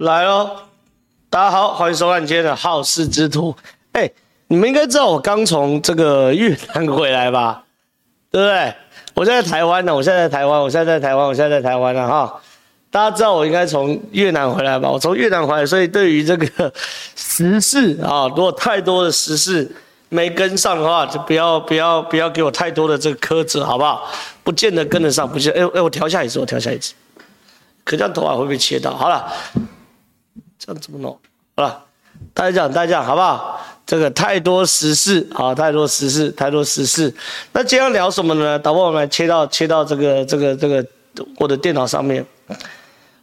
来喽！大家好，欢迎收看今天的好事之徒。哎、你们应该知道我刚从这个越南回来吧？对不对？我现在台湾呢，我现在在台湾，我现在在台湾，我现在在台湾了哈。大家知道我应该从越南回来吧？我从越南回来，所以对于这个时事啊，如果太多的时事没跟上的话，就不要不要不要给我太多的这个苛责，好不好？不见得跟得上，不见得。哎、哎，我调下一次，我调下一次。可这样头发会不会切到？好了。这样怎么弄？好了，大家讲，大家讲，好不好？这个太多时事，啊，太多时事，太多时事。那今天要聊什么呢？导播，我们来切到切到这个这个这个我的电脑上面。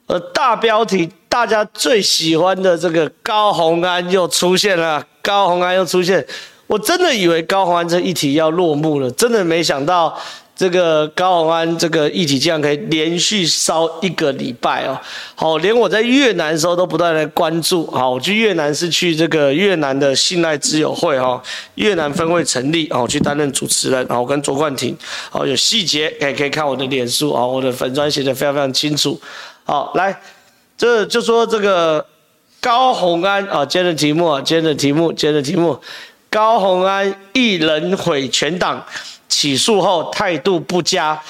呃，大标题，大家最喜欢的这个高虹安又出现了，高虹安又出现。我真的以为高虹安这一题要落幕了，真的没想到。这个高虹安这个议题竟然可以连续烧一个礼拜哦，好，连我在越南的时候都不断的关注。好，我去越南是去这个越南的信赖之友会哈，越南分会成立，好，我去担任主持人，好，我跟卓冠廷，好，有细节可以可以看我的脸书啊，我的粉专写的非常非常清楚。好，来，这就说这个高虹安啊，今天的题目啊，今天的题目，今天的题目，高虹安一人毁全党。起诉后态度不佳，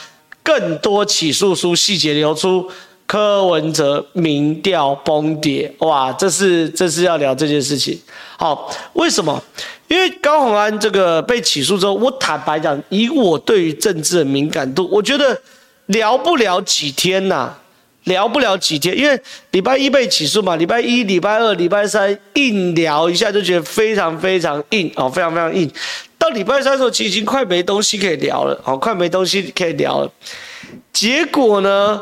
更多起诉书细节流出，柯文哲民调崩跌。哇，这是这是要聊这件事情。好，为什么？因为高宏安这个被起诉之后，我坦白讲，以我对于政治的敏感度，我觉得聊不了几天呐、聊不了几天，因为礼拜一被起诉嘛，礼拜一、礼拜二、礼拜三硬聊一下就觉得非常非常硬哦，非常非常硬。到礼拜三的时候，其实已经快没东西可以聊了，哦，快没东西可以聊了。结果呢，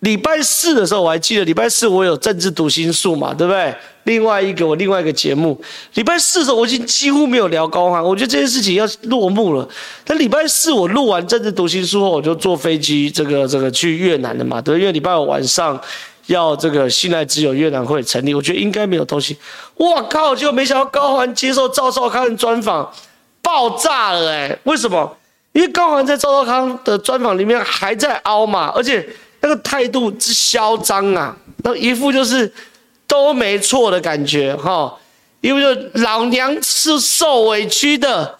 礼拜四的时候，我还记得礼拜四我有政治读心术嘛，对不对？另外一个我另外一个节目，礼拜四的时候我已经几乎没有聊高虹安，我觉得这件事情要落幕了。但礼拜四我录完政治读心术后，我就坐飞机这个这个去越南了嘛，对，因为礼拜五晚上要这个信赖之友越南会成立，我觉得应该没有东西。哇靠！结果没想到高虹安接受赵少康的专访。爆炸了哎、欸！为什么？因为高虹安在赵少康的专访里面还在凹嘛，而且那个态度之嚣张啊，那一副就是都没错的感觉哈。因为就老娘是受委屈的，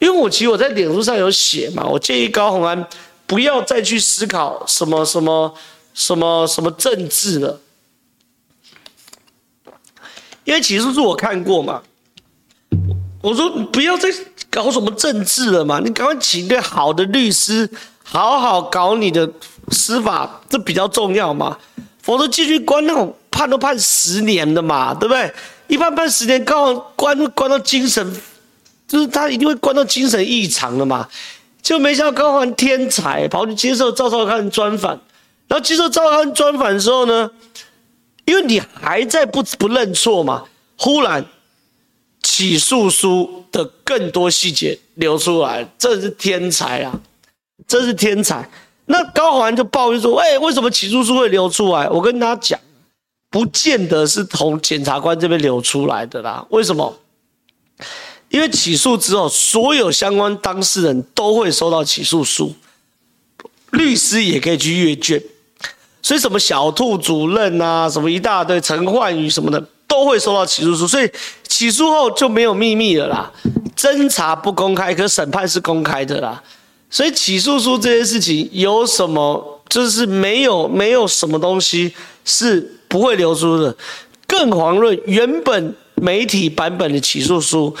因为我其实我在脸书上有写嘛，我建议高虹安不要再去思考什么什么什么什么政治了，因为起诉书我看过嘛，我说不要再。搞什么政治了嘛？你赶快请一个好的律师，好好搞你的司法，这比较重要嘛。否则继续关那种判都判十年的嘛，对不对？一判判十年，刚好关关到精神，就是他一定会关到精神异常的嘛。就没想到高虹安天才，跑去接受赵少康专访，然后接受赵少康专访的时候呢，因为你还在不不认错嘛，忽然。起诉书的更多细节流出来，这是天才啊！这是天才。那高虹安就抱怨说：“哎、为什么起诉书会流出来？”我跟他讲，不见得是从检察官这边流出来的啦。为什么？因为起诉之后，所有相关当事人都会收到起诉书，律师也可以去阅卷。所以什么小兔主任啊，什么一大堆陈焕宇什么的。都会收到起诉书，所以起诉后就没有秘密了啦。侦查不公开，可审判是公开的啦。所以起诉书这件事情有什么，就是没有没有什么东西是不会流出的。更遑论原本媒体版本的起诉书，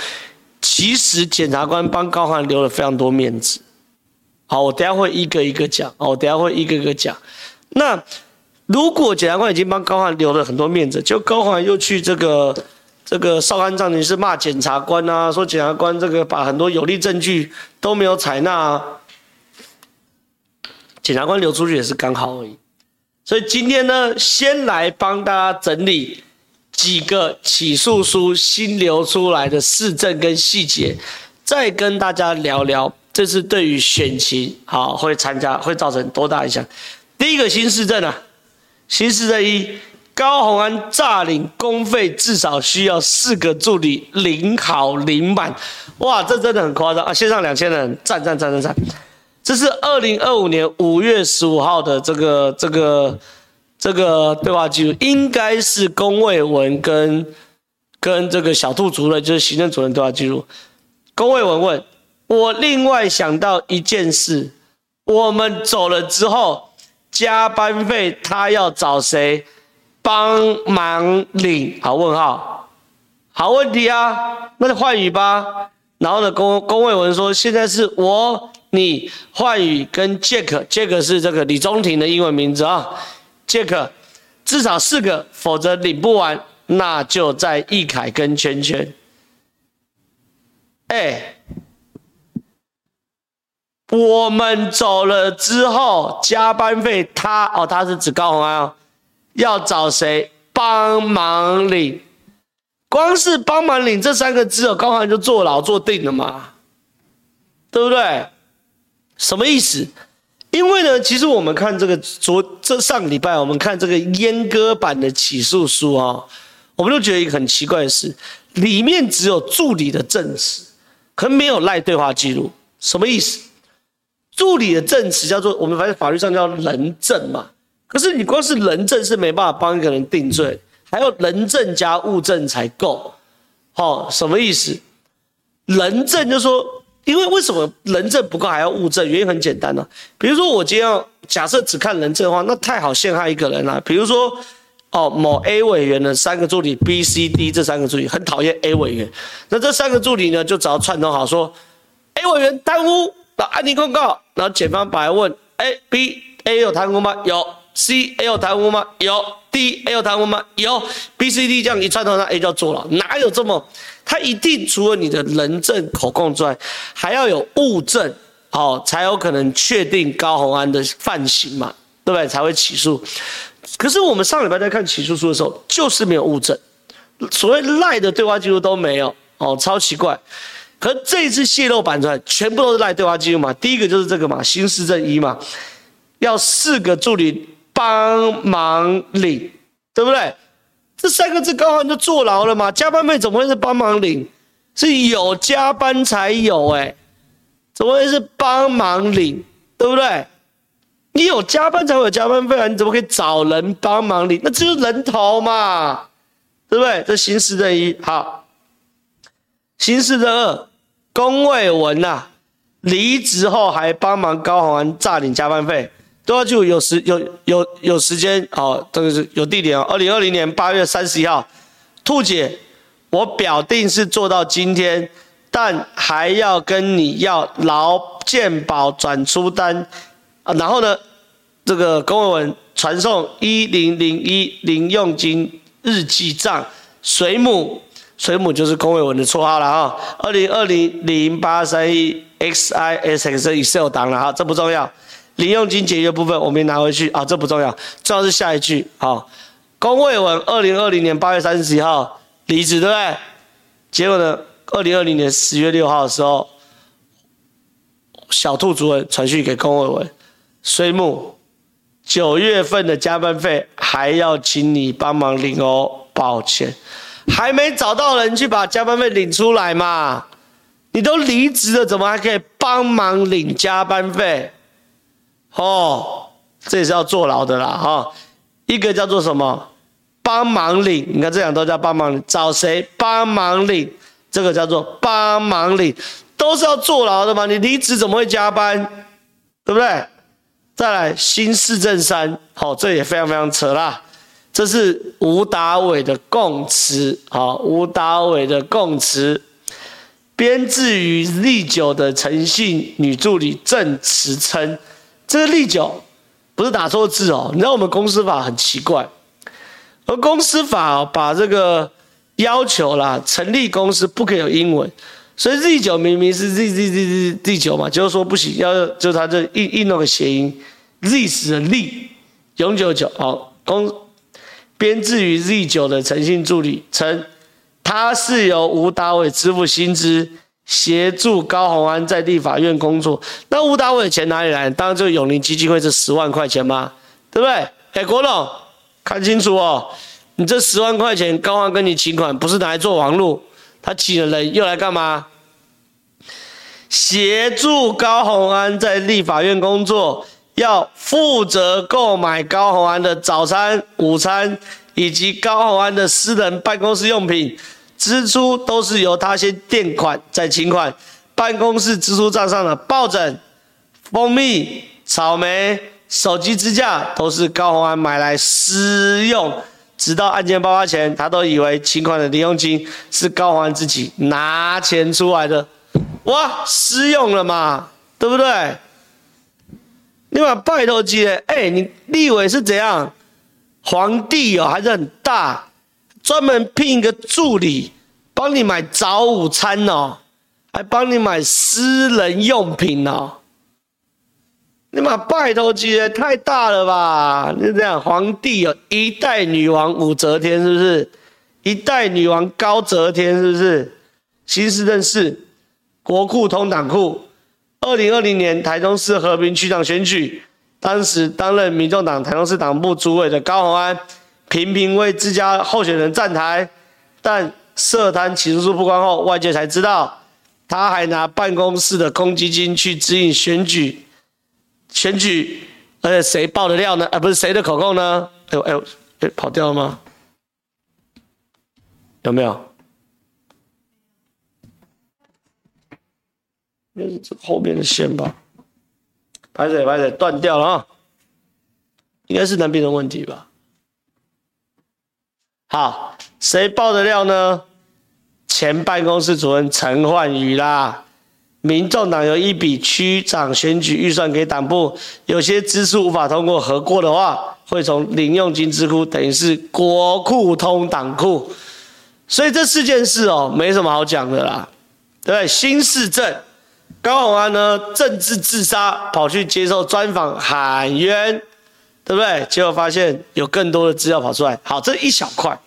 其实检察官帮高翰留了非常多面子。好，我等下会一个一个讲。好，我等下会一个一个讲。那。如果检察官已经帮高翰留了很多面子，就高翰又去这个这个少安葬仪是骂检察官啊，说检察官这个把很多有力证据都没有采纳，检察官流出去也是刚好而已。所以今天呢，先来帮大家整理几个起诉书新流出来的事证跟细节，再跟大家聊聊这次对于选情好会参加会造成多大影响。第一个新事证啊。新事证一，高虹安诈领公费至少需要四个助理领好领满，哇，这真的很夸张啊！线上两千人，赞赞赞赞赞！这是二零二五年五月十五号的这个这个这个对话记录应该是龚卫文跟跟这个小兔主任，就是行政主任对话记录。龚卫文问我，另外想到一件事，我们走了之后，加班费他要找谁帮忙领？好问号，好问题啊，那就换语吧。然后呢，龚龚卫文说，现在是我你换语跟 Jack，Jack 是这个李宗廷的英文名字啊，Jack 至少四个，否则领不完，那就在易凯跟圈圈。哎，我们走了之后，加班费他哦，他是指高虹安哦，要找谁帮忙领？光是帮忙领这三个字哦，高虹安就坐牢坐定了嘛，对不对？什么意思？因为呢，其实我们看这个昨这上个礼拜，我们看这个阉割版的起诉书啊，我们就觉得一个很奇怪的事，里面只有助理的证词，可没有赖对话记录，什么意思？助理的证词叫做我们反正法律上叫人证嘛，可是你光是人证是没办法帮一个人定罪。还要人证加物证才够，好，什么意思？人证就说，因为为什么人证不够还要物证？原因很简单呢、比如说我今天要假设只看人证的话，那太好陷害一个人了、比如说，哦，某 A 委员的三个助理 B、C、D 这三个助理很讨厌 A 委员，那这三个助理呢就只要串通好说，A 委员贪污，那案情控告，然后检方白问，A、B、A 有贪污吗？有。C A 有贪污吗？有。D A 有贪污吗？有。B C D 这样一串通，那 A 就要坐牢，哪有这么？他一定除了你的人证口供之外，还要有物证，哦，才有可能确定高宏安的犯行嘛，对不对？才会起诉。可是我们上礼拜在看起诉书的时候，就是没有物证，所谓赖的对话记录都没有，哦，超奇怪。可是这一次泄露版出来，全部都是赖对话记录嘛。第一个就是这个嘛，新事证一嘛，要四个助理。帮忙领，对不对？这三个字高虹安就坐牢了嘛？加班费怎么会是帮忙领？是有加班才有哎，怎么会是帮忙领？对不对？你有加班才会有加班费啊？你怎么可以找人帮忙领？那这就是人头嘛，对不对？这刑事的一好，刑事的二，龚卫文呐、离职后还帮忙高虹安诈领加班费。都要就有时有有有时间哦，这个是有地点哦。二零二零年八月三十一号，兔姐，我表定是做到今天，但还要跟你要劳健保转出单啊。然后呢，这个公卫文传送一零零一零用金日记账，水母水母就是龚伟文的绰号了哈。二零二零零八三一 XISX Excel 档了哈，这不重要。零用金解约部分我没拿回去啊，这不重要，重要是下一句啊。公卫文二零二零年八月三十一号离职，对不对？结果呢，二零二零年十月六号的时候，小兔主任传讯给公卫文，水木九月份的加班费还要请你帮忙领哦，抱歉，还没找到人去把加班费领出来嘛？你都离职了，怎么还可以帮忙领加班费？哦，这也是要坐牢的啦，哈、哦。一个叫做什么？帮忙领，你看这两都叫帮忙领，找谁帮忙领？这个叫做帮忙领，都是要坐牢的嘛。你离职怎么会加班？对不对？再来新市镇三，好、哦，这也非常非常扯啦。这是吴达伟的供词，好、哦，吴达伟的供词，编自于历久的陈姓女助理证词称。这个历久不是打错字哦，你知道我们公司法很奇怪，而公司法把这个要求啦，成立公司不可以有英文，所以历九明明是 z z z z 历久嘛，就是说不行，要就它这印印那个谐音，this 的历永久久哦，公编制于历九的诚信助理称，他是由吴达伟支付薪资。协助高虹安在立法院工作，那吴达伟的钱哪里来？当然就永龄基金会这十万块钱吗？对不对？哎，国龙，看清楚哦，你这十万块钱，高虹安跟你请款，不是拿来做网路，他请了人又来干嘛？协助高虹安在立法院工作，要负责购买高虹安的早餐、午餐以及高虹安的私人办公室用品，支出都是由他先垫款再请款。办公室支出账上的抱枕、蜂蜜、草莓、手机支架都是高虹安买来私用，直到案件爆发前，他都以为请款的零用金是高虹安自己拿钱出来的。哇，私用了嘛，对不对？你把拜托接，哎、你立委是怎样？皇帝哦，还是很大，专门聘一个助理帮你买早午餐哦，还帮你买私人用品哦。你妈拜托接，太大了吧？就这样，皇帝哦，一代女王武则天是不是？一代女王高则天是不是？新市镇是国库通党库。二零二零年台中市和平区长选举，当时担任民众党台中市党部主委的高虹安，频频为自家候选人站台，但涉贪起诉书曝光后，外界才知道，他还拿办公室的公积金去指引选举，选举，而且谁爆的料呢？而、不是谁的口供呢？哎呦哎呦，哎，跑掉了吗？有没有？应该是这后面的线吧，拍水拍水断掉了啊，应该是那边的问题吧。好，谁爆的料呢？前办公室主任陈焕宇啦。民众党有一笔区长选举预算给党部，有些支出无法通过核过的话，会从零用金支库，等于是国库通党库。所以这四件事哦，没什么好讲的啦，对？新市镇。高虹安呢，政治自杀，跑去接受专访喊冤，对不对？结果发现有更多的资料跑出来。好，这一小块。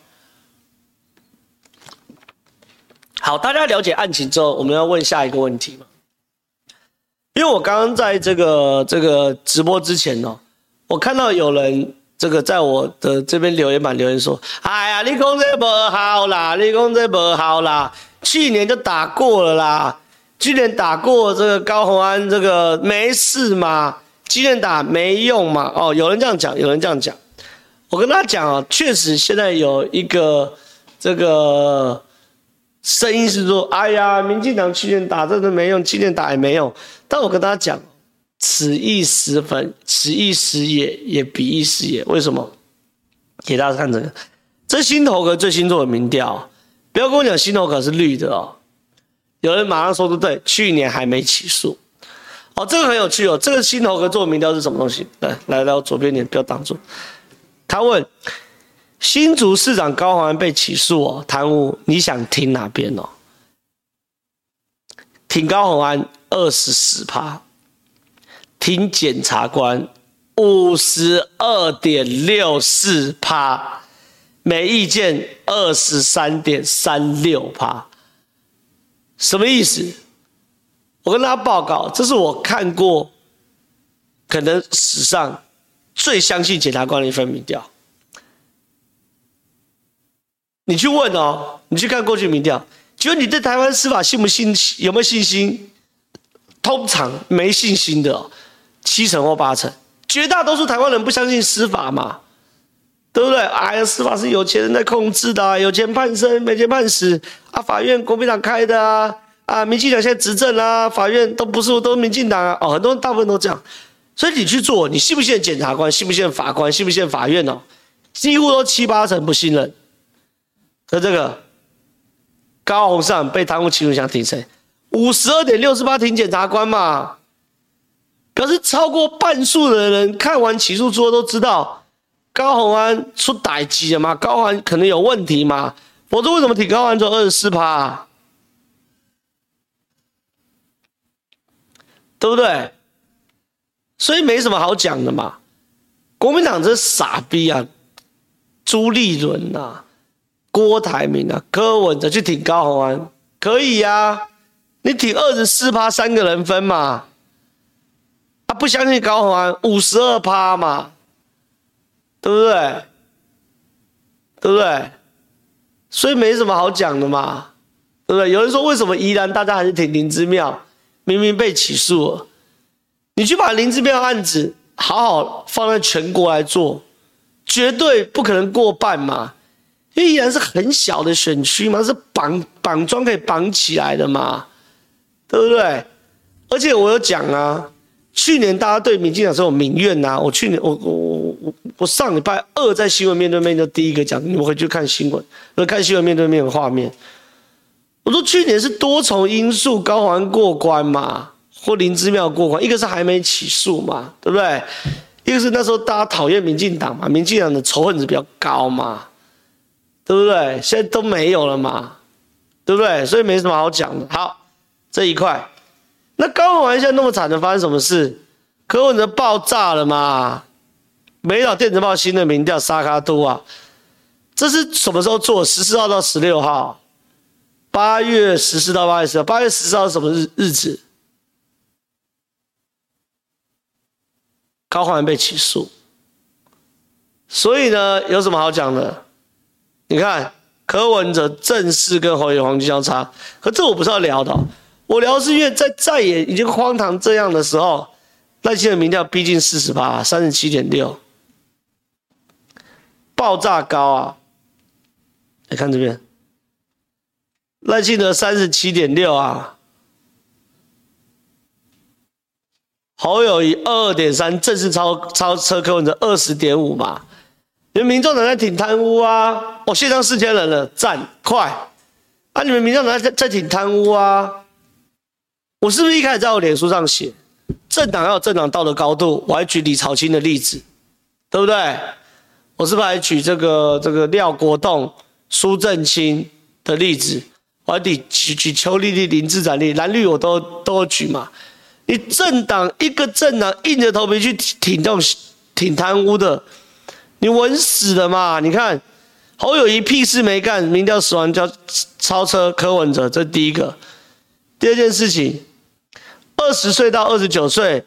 好，大家了解案情之后，我们要问下一个问题嘛？因为我刚刚在这个这个直播之前哦，我看到有人这个在我的这边留言板留言说：“哎呀，你讲这不好啦，你讲这不好啦，去年就打过了啦。”去年打过这个高虹安，这个没事嘛？今年打没用嘛？哦，有人这样讲，有人这样讲。我跟他讲啊，确实现在有一个这个声音是说，哎呀，民进党去年打这个没用，今年打也没用。但我跟他讲，此一时分，此一时也，也彼一时也。为什么？给大家看这个，这新头壳最新做的民调，不要跟我讲新头壳是绿的哦。有人马上说的对，去年还没起诉，哦，这个很有趣哦。这个新头壳做民调是什么东西？来来到，左边点不要挡住。他问新竹市长高虹安被起诉哦，贪污，你想听哪边哦？挺高虹安二十四趴，挺检察官五十二点六四趴，没意见二十三点三六趴。什么意思？我跟大家报告，这是我看过可能史上最相信检察官的一份民调。你去问哦，你去看过去民调，觉得你对台湾司法信不信？有没有信心？通常没信心的，七成或八成，绝大多数台湾人不相信司法嘛。对不对？哎呀，司法是有钱人在控制的，有钱判生，没钱判死啊！法院国民党开的啊！啊，民进党现在执政啊，法院都不是都民进党啊！哦，很多人大部分都这样，所以你去做，你信不信检察官？信不信法官？信不信法院哦？几乎都七八成不信任。可这个高虹安被贪污起诉，想提谁？五十二点六十八挺检察官嘛。可是超过半数的人看完起诉书都知道。高虹安出代志了嘛？高虹安可能有问题嘛？否则为什么挺高安做二十四趴？对不对？所以没什么好讲的嘛。国民党这傻逼啊！朱立伦呐，郭台铭啊，柯文哲去挺高宏安，可以呀、啊？你挺二十四趴，三个人分嘛？他、啊、不相信高虹安，五十二趴嘛？对不对？对不对？所以没什么好讲的嘛，对不对？有人说为什么宜兰大家还是挺林之妙，明明被起诉了，你去把林志彪案子好好放在全国来做，绝对不可能过半嘛，因为依然是很小的选区嘛，是绑绑桩可以绑起来的嘛，对不对？而且我有讲啊，去年大家对民进党是有民怨呐、啊，我去年我我我我上礼拜二在新闻面对面就第一个讲，你们回去看新闻，就看新闻面对面的画面，我说去年是多重因素，高环过关嘛。或林之妙过关，一个是还没起诉嘛，对不对？一个是那时候大家讨厌民进党嘛，民进党的仇恨值比较高嘛，对不对？现在都没有了嘛，对不对？所以没什么好讲的。好，这一块，那高虹安现在那么惨的，发生什么事？柯文哲爆炸了嘛？美岛电子报新的民调沙卡都啊，这是什么时候做？十四号到十六号，八月十四到八月十号，八月十四号是什么日日子？高虹安被起诉，所以呢，有什么好讲的？你看柯文哲正式跟侯友宜黄金交叉，可这我不是要聊的，我聊是因为在在也已经荒唐这样的时候，赖清德民调逼近四十八，三十七点六，爆炸高啊！你看这边，赖清德三十七点六啊。侯友宜二二点三，正式超超车柯文哲二十点五嘛？你们民众党在挺贪污啊？我线上四千人了，赞快！啊，你们民众党在在挺贪污啊？我是不是一开始在我脸书上写，政党要有政党道德高度？我还举李朝清的例子，对不对？我是不是还举这个这个廖国栋、苏正清的例子？我还举举邱丽丽、林志展例，蓝绿我都都举嘛？你政党一个政党硬着头皮去挺这种挺贪污的，你稳死了嘛？你看侯友谊屁事没干，民调死亡叫超车柯文哲，这是第一个。第二件事情，二十岁到二十九岁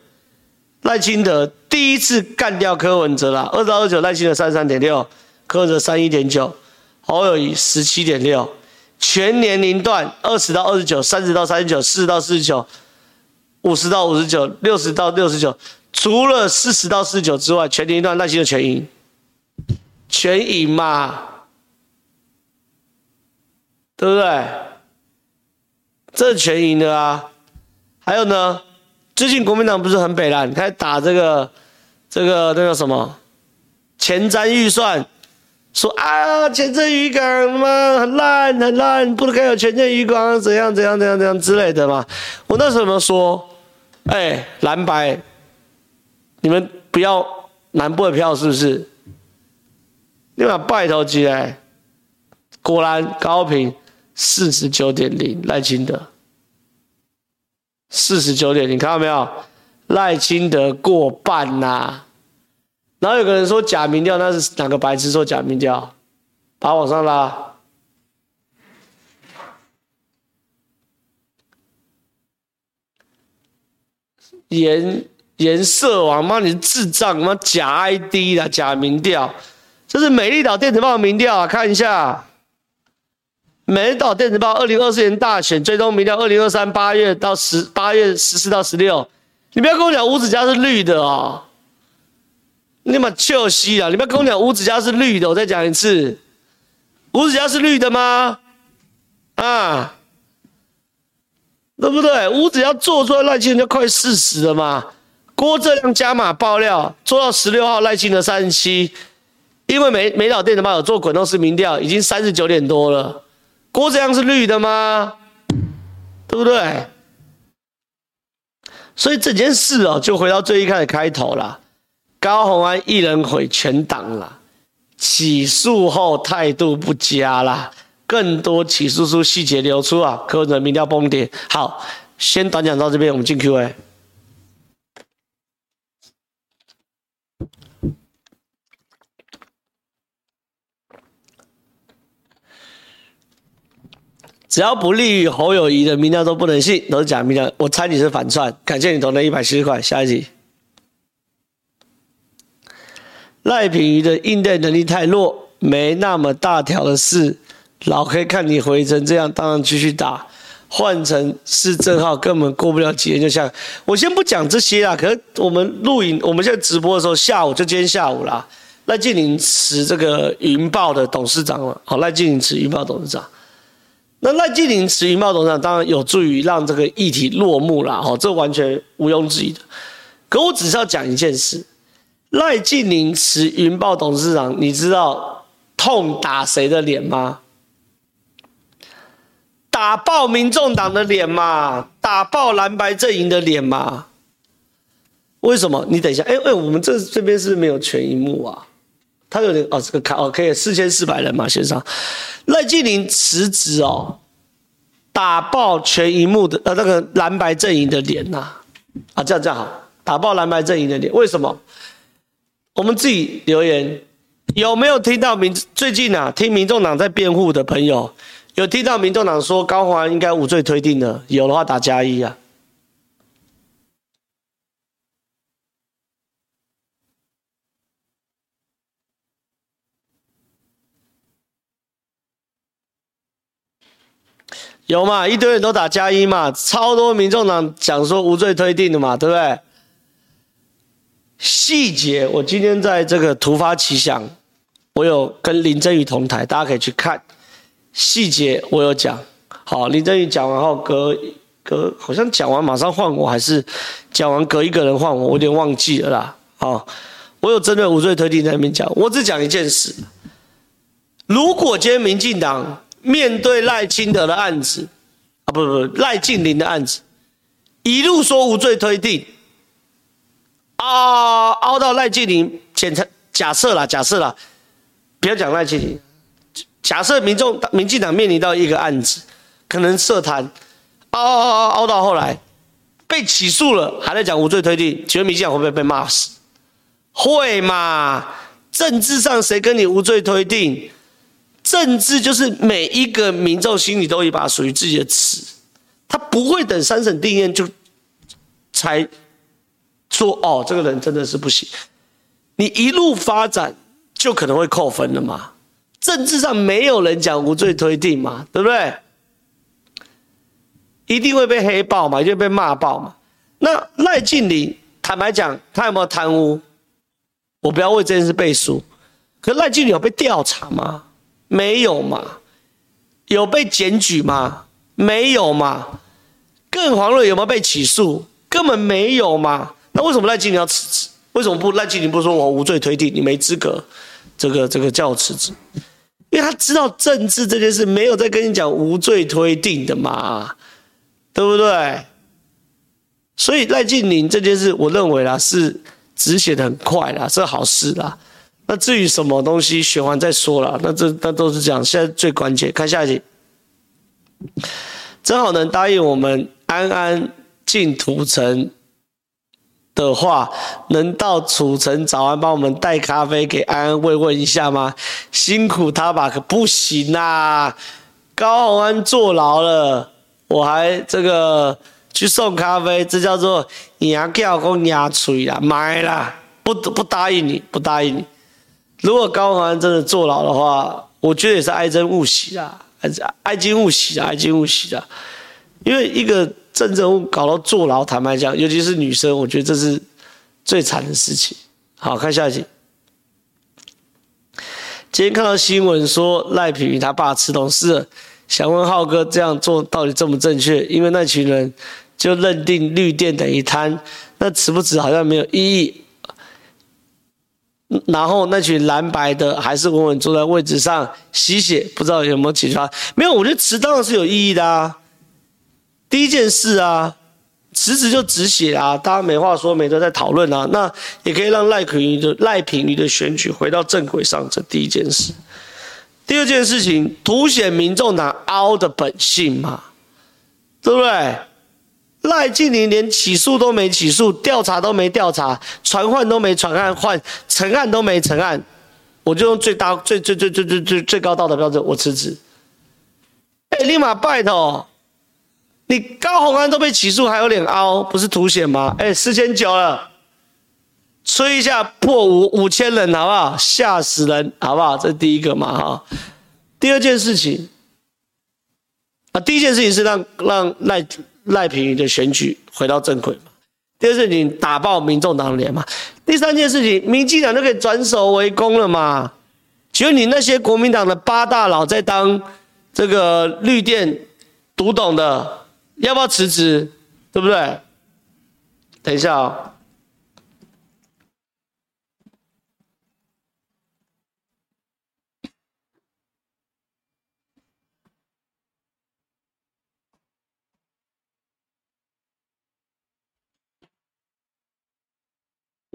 赖清德第一次干掉柯文哲了，二到二十九赖清德三十三点六，柯文哲三一点九，侯友谊十七点六，全年龄段二十到二十九，三十到三十九，四十到四十九。五十到五十九，六十到六十九，除了四十到四十九之外，全年龄段那些的全赢，全赢嘛，对不对？这是全赢的啊。还有呢，最近国民党不是很北烂，开始打这个这个那个什么前瞻预算，说啊前镇渔港嘛很烂很烂，不能该有前镇渔港怎样怎样怎样怎样之类的嘛。我那时候有没有说？哎，蓝白，你们不要南部的票是不是？你把拜头起来，果然高频四十九点零赖清德，四十九点零，看到没有？赖清德过半呐、啊。然后有个人说假民调，那是哪个白痴说假民调？把它往上拉。颜颜色王，妈你智障吗？假 ID 啦，假民调，这是美丽岛电子报的民调啊，看一下。美丽岛电子报二零二四年大选最终民调，二零二三八月到十八月十四到十六，你不要跟我讲五子家是绿的哦，你妈臭西啊！你不要跟我讲吴子嘉是绿的，我再讲一次，吴子嘉是绿的吗？啊？对不对？吴子嘉做出来赖清德就快四十了嘛。郭正亮加码爆料，做到十六号赖清德三十七，因为美美岛电子报有做滚动式民调，已经三十九点多了。郭正亮是绿的吗？对不对？所以整件事哦，就回到最一开始开头了。高虹安一人毁全党了，起诉后态度不佳了。更多起诉书细节流出啊，柯文哲民调崩跌。好，先短讲到这边，我们进 Q&A。只要不利于侯友宜的民调都不能信，都是假民调。我猜你是反串，感谢你投的一百七十块。下一集，赖品妤的应对能力太弱，没那么大条的事。老黑看你回成这样，当然继续打。换成是正浩，根本过不了几天就像我先不讲这些啦。可是我们录影，我们现在直播的时候，下午就今天下午啦。赖劲霖辞这个云豹的董事长了，好，赖劲霖辞云豹董事长。那赖劲霖辞云豹董事长，当然有助于让这个议题落幕啦，哦，这完全毋庸置疑的。可我只是要讲一件事，赖劲霖辞云豹董事长，你知道痛打谁的脸吗？打爆民众党的脸嘛，打爆蓝白阵营的脸嘛。为什么？你等一下，哎哎，我们这这边是没有全荧幕啊？他有点哦，这个卡哦，可以四千四百人嘛，线上。赖劲霖辞职哦，打爆全荧幕的呃那个蓝白阵营的脸呐，啊，这样这样好，打爆蓝白阵营的脸。为什么？我们自己留言，有没有听到民最近啊听民众党在辩护的朋友，有听到民众党说高虹安应该无罪推定的？有的话打加一啊。有嘛？一堆人都打加一嘛，超多民众党讲说无罪推定的嘛，对不对？细节我今天在这个突发奇想，我有跟林珍羽同台，大家可以去看细节，我有讲。好，林珍羽讲完后隔隔好像讲完马上换我，还是讲完隔一个人换我，我有点忘记了啦。好，我有针对无罪推定在那边讲，我只讲一件事：如果今天民进党。面对赖清德的案子，啊不不不，赖静林的案子，一路说无罪推定，啊凹到赖劲霖检查，假设啦假设啦，不要讲赖劲霖，假设民众民进党面临到一个案子，可能涉贪，凹凹凹凹到后来被起诉了，还在讲无罪推定，请问民进党会不会被骂死？会嘛？政治上谁跟你无罪推定？政治就是每一个民众心里都有一把属于自己的尺，他不会等三审定谳就才说哦，这个人真的是不行。你一路发展就可能会扣分了嘛。政治上没有人讲无罪推定嘛，对不对？一定会被黑爆嘛，一定会被骂爆嘛。那赖劲霖坦白讲，他有没有贪污？我不要为这件事背书。可赖劲霖有被调查吗？没有嘛？有被检举吗？没有嘛？更遑论有没有被起诉？根本没有嘛？那为什么赖劲霖要辞职？为什么不赖劲霖不说我无罪推定？你没资格，这个这个叫我辞职？因为他知道政治这件事没有在跟你讲无罪推定的嘛，对不对？所以赖劲霖这件事，我认为啦是止血的很快啦，是好事啦。那至于什么东西选完再说了，那这那都是这样。现在最关键，看下一集，正好能答应我们安安进土城的话，能到楚城早安帮我们带咖啡给安安慰问一下吗？辛苦他吧，可不行啊！高虹安坐牢了，我还这个去送咖啡，这叫做牙叫公牙吹啦，买啦，不不答应你，不答应你。如果高虹安真的坐牢的话，我觉得也是哀矜勿喜啊，还是哀矜勿喜啊，哀矜勿喜啊。因为一个政治人物搞到坐牢，坦白讲，尤其是女生，我觉得这是最惨的事情。好，看下一集。今天看到新闻说赖品妤他爸吃董事，想问浩哥这样做到底正不正确？因为那群人就认定绿电等于贪，那辞不辞好像没有意义。然后那群蓝白的还是稳稳坐在位置上吸血，不知道有没有起床？没有，我觉得辞当然是有意义的啊。第一件事啊，辞职就止血啊，大家没话说，没得再讨论啊。那也可以让赖品妤的赖品妤的选举回到正轨上，这第一件事。第二件事情，凸显民众党凹的本性嘛，对不对？赖劲霖连起诉都没起诉，调查都没调查，传唤都没传唤，换成案都没成案，我就用最大最最最最最最最高道德标准，我辞职。哎、欸，立马拜托，你高虹安都被起诉，还有脸凹，不是凸显吗？哎、欸，四千九了，吹一下破五五千人好不好？吓死人好不好？这是第一个嘛哈。第二件事情，啊，第一件事情是让让赖赖品妤的选举回到正轨嘛。第二件事情打爆民众党的脸嘛。第三件事情，民进党就可以转守为攻了嘛。请问你那些国民党的八大佬在当这个绿电独董的，要不要辞职？对不对？等一下哦。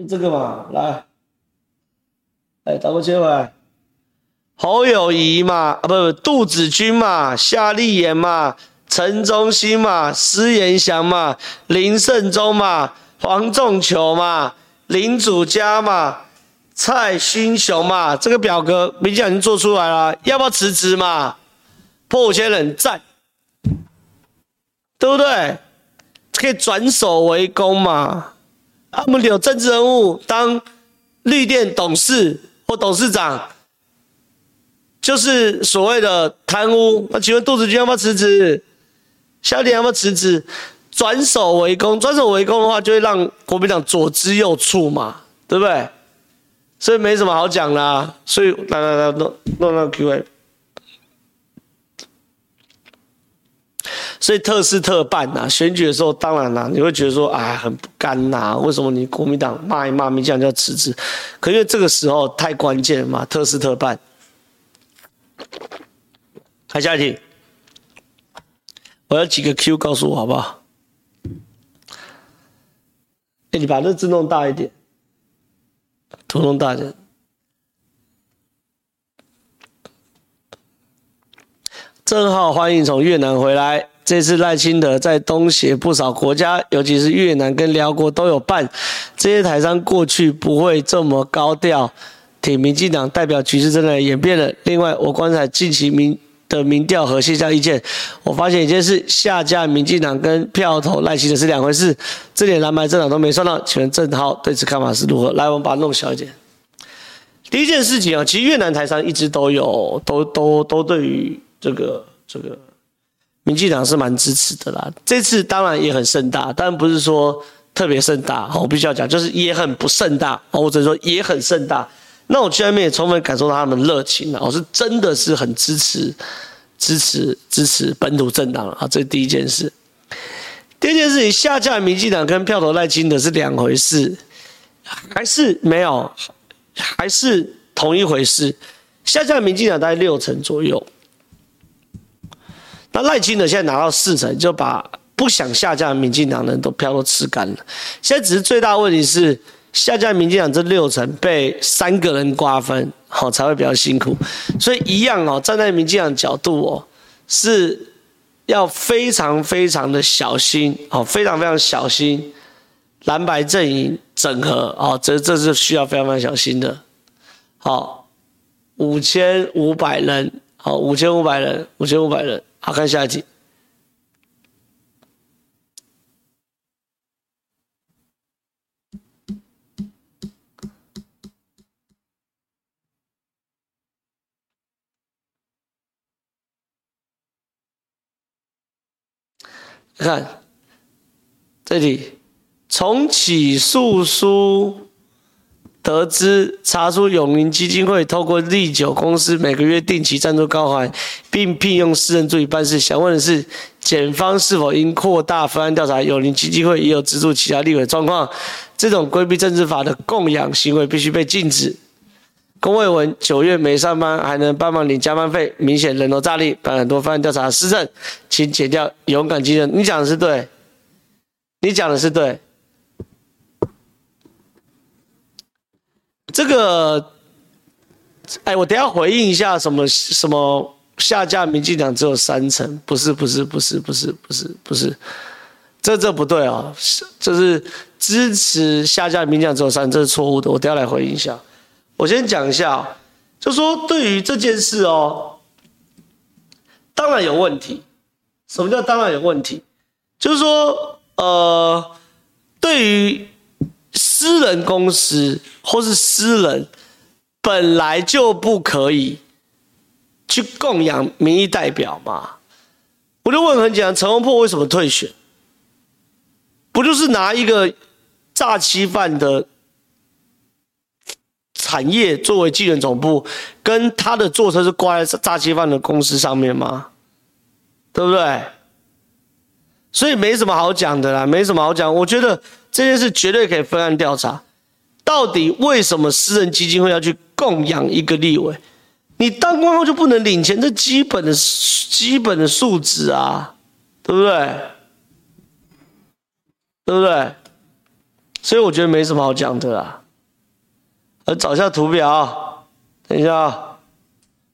这个嘛，来，来打过去吧。侯友谊嘛，啊不不，杜子君嘛，夏立言嘛，陈忠兴嘛，施延祥嘛，林胜忠嘛，黄仲球嘛，林祖嘉嘛，蔡新雄嘛，这个表格民进党已经做出来了，要不要辞职嘛？破五千人赞，对不对？可以转守为攻嘛？他们有政治人物当绿电董事或董事长，就是所谓的贪污。那请问杜子君要不要辞职？夏立言要不要辞职？转守为攻，转守为攻的话，就会让国民党左支右绌嘛，对不对？所以没什么好讲啦、所以来来来，弄弄那个 Q&A。所以特事特办呐、啊，选举的时候当然啦、你会觉得说，哎，很不甘呐、为什么你国民党骂一骂，民进党就要辞职？可因为这个时候太关键了嘛，特事特办。看下一题，我要几个 Q 告诉我好不好？哎，你把这字弄大一点，图弄大一点。正好欢迎从越南回来。这次赖清德在东协不少国家，尤其是越南跟寮国都有办。这些台商过去不会这么高调挺民进党，代表局势正在演变了。另外，我观察近期民的民调和线下意见，我发现一件事：下架民进党跟票投赖清德是两回事。这点蓝白政党都没算到，请问郑浩对此看法是如何？来，我们把它弄小一点。第一件事情啊，其实越南台商一直都有，都都都对于这个这个。民进党是蛮支持的啦，这次当然也很盛大，但不是说特别盛大。我必须要讲，就是也很不盛大，或者说也很盛大。那我去那边也充分感受到他们热情啊，我是真的是很支持、支持、支持本土政党啊，这是第一件事。第二件事情，下架民进党跟票投赖清德是两回事，还是没有，还是同一回事。下架民进党大概六成左右。那赖清德现在拿到四成，就把不想下架民进党人都票都吃干了。现在只是最大问题是下架民进党这六成被三个人瓜分，好才会比较辛苦。所以一样哦，站在民进党角度哦，是要非常非常的小心哦，非常非常小心蓝白阵营整合哦，这这是需要非常非常小心的。好，五千五百人，好，五千五百人，五千五百人。好，看下一题。看这里，从起诉书。得知查出永龄基金会透过利久公司每个月定期赞助高虹，并聘用私人助理办事。想问的是，检方是否应扩大分案调查？永龄基金会也有资助其他立委状况，这种规避政治法的供养行为必须被禁止。龚卫文九月没上班还能帮忙领加班费，明显人头诈领，办很多分案调查失政，请解掉勇敢精神。你讲的是对，你讲的是对。这个，哎，我等下回应一下，什么什么下架民进党只有三成，不是不是不是不是不是不是，这这不对啊，是就是支持下架民进党只有三，这是错误的，我等下来回应一下。我先讲一下，就说对于这件事哦，当然有问题。什么叫当然有问题？就是说，呃，对于。私人公司或是私人本来就不可以去供养民意代表嘛？我就问很简单，陈欧破为什么退选？不就是拿一个诈欺犯的产业作为技能总部，跟他的坐车是挂在炸鸡饭的公司上面吗？对不对？所以没什么好讲的啦，没什么好讲。我觉得这件事绝对可以分案调查，到底为什么私人基金会要去供养一个立委？你当官后就不能领钱，这基本的基本的素质啊，对不对？对不对？所以我觉得没什么好讲的啦。呃，找一下图表，等一下啊，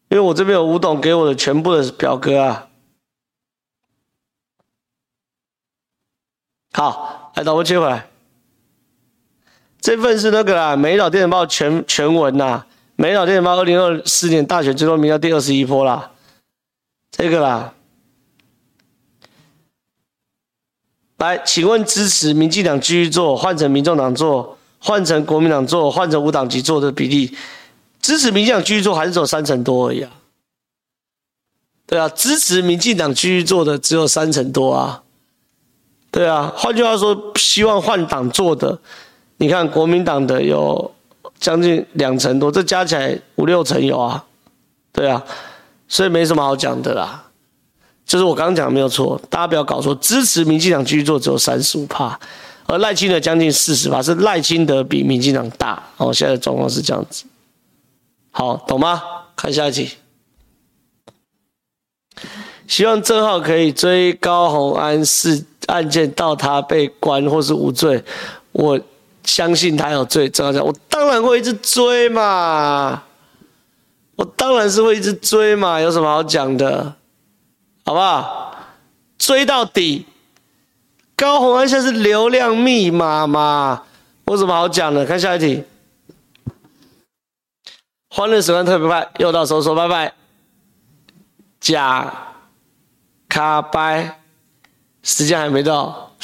因为我这边有吴董给我的全部的表格啊。好，来，导播切回来。这份是那个啦，《美岛电子报》全全文呐。美岛电子报二零二四年大选最终民调第二十一波啦，这个啦，来，请问支持民进党继续做，换成民众党做，换成国民党做，换成无党籍做的比例，支持民进党继续做还是只有三成多而已啊？对啊，支持民进党继续做的只有三成多啊，对啊，换句话说，希望换党做的，你看国民党的有。将近两成多，这加起来五六成有啊，对啊，所以没什么好讲的啦。就是我刚刚讲的没有错，大家不要搞错，支持民进党继续做只有三十五趴，而赖清德将近四十趴，是赖清德比民进党大。哦，现在的状况是这样子，好，懂吗？看下一题，希望正浩可以追高虹安事案件到他被关或是无罪，我。相信他有罪，正皓讲，我当然会一直追嘛，我当然是会一直追嘛，有什么好讲的，好不好？追到底。高虹安现在是流量密码嘛，有什么好讲的？看下一题。欢乐时光特别快又到收收，拜拜。假卡拜，时间还没到，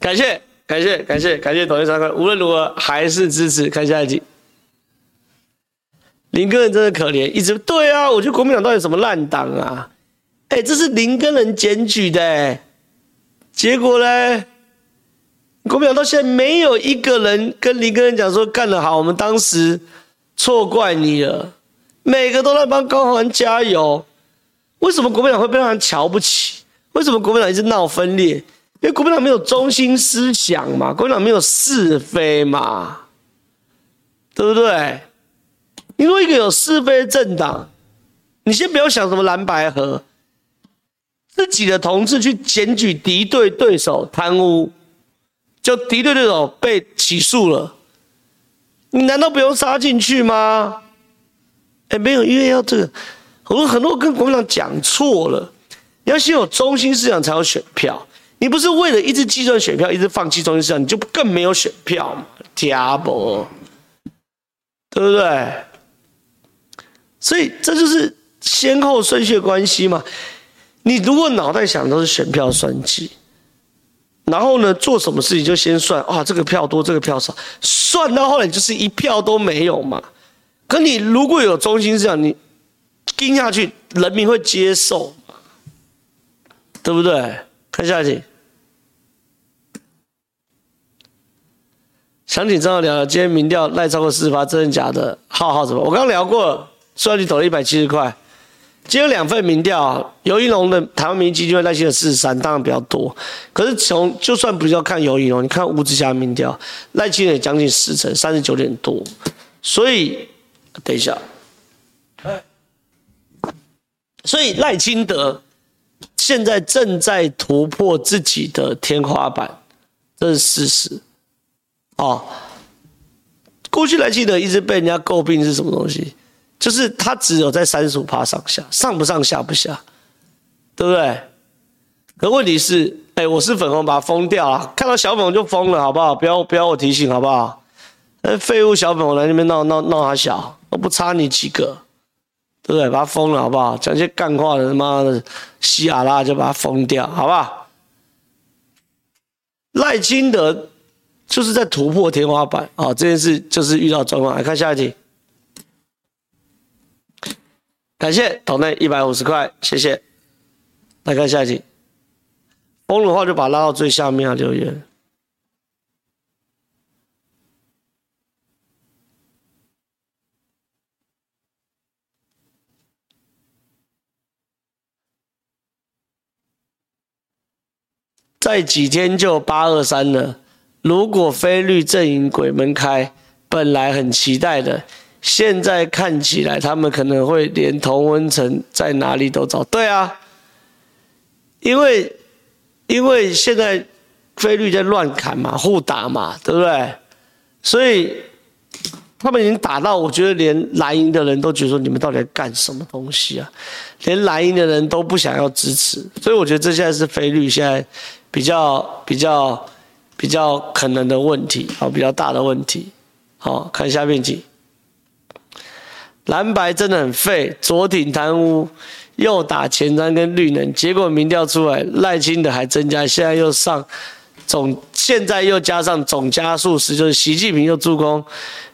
感谢。感谢感谢感谢抖音三块，无论如何还是支持。看下一集，林耕仁真的可怜，一直对啊，我觉得国民党到底什么烂党啊？哎，这是林耕仁检举的，结果呢，国民党到现在没有一个人跟林耕仁讲说干得好，我们当时错怪你了，每个都在帮高虹安加油。为什么国民党会被人瞧不起？为什么国民党一直闹分裂？因为国民党没有中心思想嘛，国民党没有是非嘛，对不对？你说一个有是非的政党，你先不要想什么蓝白合，自己的同志去检举敌对对手贪污，就敌对对手被起诉了，你难道不用杀进去吗？哎，没有，因为要这个，我说很多跟国民党讲错了，你要先有中心思想才有选票。你不是为了一直计算选票，一直放弃中心思想，你就更没有选票嘛？假不，对不对？所以这就是先后顺序的关系嘛。你如果脑袋想都是选票算计，然后呢，做什么事情就先算啊，这个票多，这个票少，算到后来就是一票都没有嘛。可你如果有中心思想，你盯下去，人民会接受嘛，对不对？看下一题。想请正皓聊聊今天民调赖超过四十八，真的假的？浩浩怎么？我刚聊过了，虽然你投了一百七十块。今天有两份民调，尤一龙的台湾民意基金会赖清德四十三，当然比较多。可是从就算不要看尤一龙，你看吴子嘉民调，赖清德将近四成，三十九点多。所以等一下，所以赖清德现在正在突破自己的天花板，这是事实。哦，过去赖清德一直被人家诟病是什么东西？就是他只有在三十五趴上下，上不上下不下，对不对？可问题是，哎，我是粉红，把他封掉了，看到小粉红就封了，好不好？不要不要我提醒，好不好？那废物小粉红来那边闹闹闹他小，我不差你几个，对不对？把他封了，好不好？讲些干话的，他妈的，西阿拉就把他封掉，好不好？赖清德。就是在突破天花板啊！这件事就是遇到状况。来看下一题，感谢岛内一百五十块，谢谢。来看下一题，疯的话就把拉到最下面啊，留言。再几天就八二三了。如果非绿阵营鬼门开，本来很期待的，现在看起来他们可能会连同温层在哪里都找。对啊，因为因为现在菲律在乱砍嘛，互打嘛，对不对？所以他们已经打到，我觉得连蓝营的人都觉得说，你们到底在干什么东西啊？连蓝营的人都不想要支持，所以我觉得这现在是菲律现在。比较比较比较可能的问题，好，比较大的问题，好，看下面题。蓝白真的很废，左挺贪污，右打前瞻跟绿能，结果民调出来，赖清德还增加，现在又上总，现在又加上总加速师，就是习近平又助攻，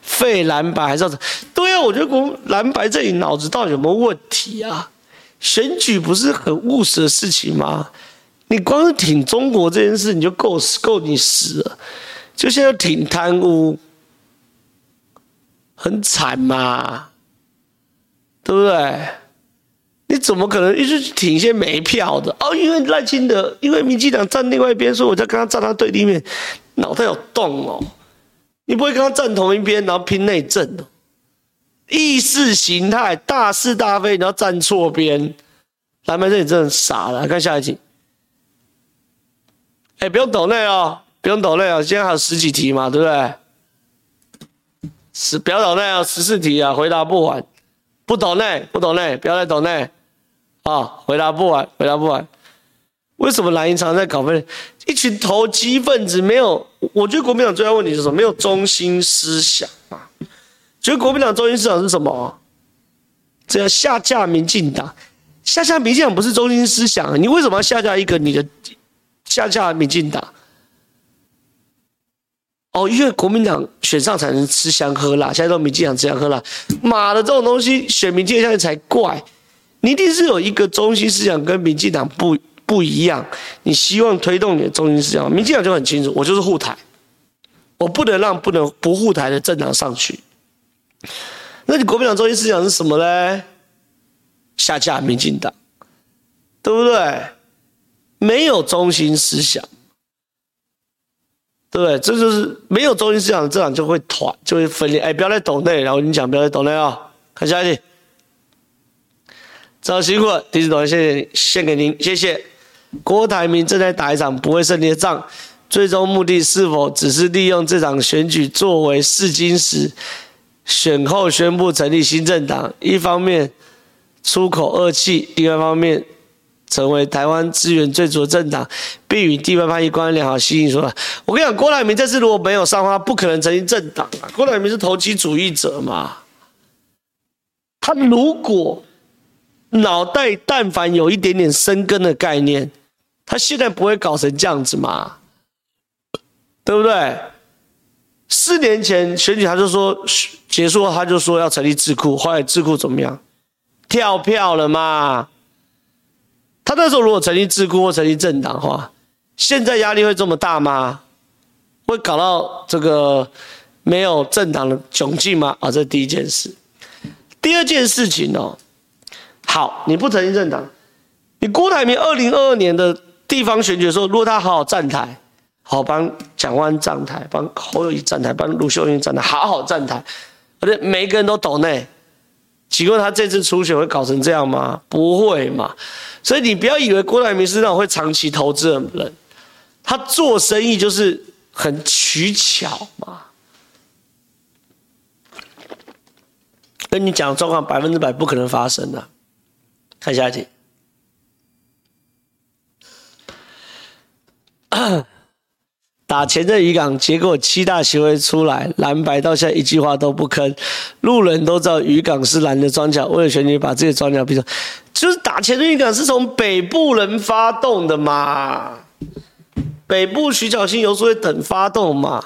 废蓝白还是要对啊，我觉得国蓝白这里脑子到底有没有问题啊？选举不是很务实的事情吗？你光是挺中国这件事，你就够死够你死了。就现在挺贪污，很惨嘛，对不对？你怎么可能一直挺一些没票的？哦，因为赖清德，因为民进党站另外一边，所以我就跟他站他对立面，脑袋有洞哦。你不会跟他站同一边，然后拼内政哦？意识形态大是大非，你要站错边，蓝白这里真的傻了。看下一题。哎、不用抖内哦，不用抖内哦，今天还有十几题嘛，对不对？十，不要抖内哦，十四题啊，回答不完，不懂内，不懂内，不要再懂内，啊，回答不完，回答不完。为什么蓝营常常在搞分裂？一群投机分子，没有，我觉得国民党最大问题是什么？没有中心思想啊。觉得国民党中心思想是什么？这要下架民进党，下架民进党不是中心思想，你为什么要下架一个你的？下架民进党，哦，因为国民党选上才能吃香喝辣，现在都民进党吃香喝辣，妈的，这种东西选民进党才怪。你一定是有一个中心思想跟民进党不不一样，你希望推动你的中心思想，民进党就很清楚，我就是护台，我不能让不能不护台的政党上去。那你国民党中心思想是什么呢？下架民进党，对不对？没有中心思想，对不对？这就是没有中心思想，政党就会团，就会分裂。哎，不要再抖内，然后你讲不要再抖内啊！看下一题，早辛苦，第一次抖内，谢谢你，献给您，谢谢。郭台铭正在打一场不会胜利的仗，最终目的是否只是利用这场选举作为试金石？选后宣布成立新政党，一方面出口恶气，另外一方面。成为台湾资源最足的政党，并与地方派系关系好，吸引说。我跟你讲，郭台铭这次如果没有上的话，不可能成立政党啊！郭台铭是投机主义者嘛，他如果脑袋但凡有一点点生根的概念，他现在不会搞成这样子嘛，对不对？四年前选举他就说结束，他就说要成立智库，后来智库怎么样？跳票了嘛？他那时候如果成立智库或成立政党的话，现在压力会这么大吗？会搞到这个没有政党的窘境吗？啊，这是第一件事。第二件事情哦，好，你不成立政党，你郭台铭二零二二年的地方选举的时候，如果他好好站台，好帮蒋万站台，帮侯友宜站台，帮卢秀英站台，好好站台，而且每一个人都抖内，请问他这次初选会搞成这样吗？不会嘛。所以你不要以为郭台铭是那种会长期投资的人，他做生意就是很取巧嘛。跟你讲状况，百分之百不可能发生的。看下一题。打前镇渔港，结果七大协会出来，蓝白到现在一句话都不吭，路人都知道渔港是蓝的庄脚，为了选举把这些庄脚逼走，就是打前镇渔港是从北部人发动的嘛，北部徐巧芯游说会等发动嘛，